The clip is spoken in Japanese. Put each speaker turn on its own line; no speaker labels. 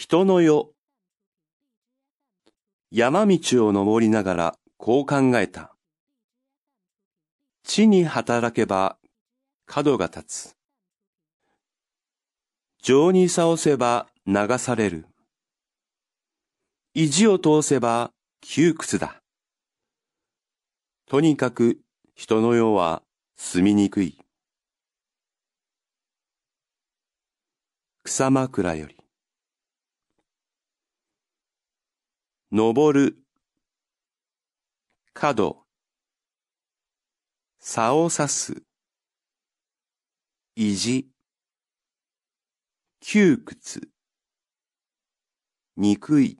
人の世。山道を登りながらこう考えた。地に働けば角が立つ。情に倒せば流される。意地を通せば窮屈だ。とにかく人の世は住みにくい。草枕より。登る。角。差を刺す。意地。窮屈。憎い。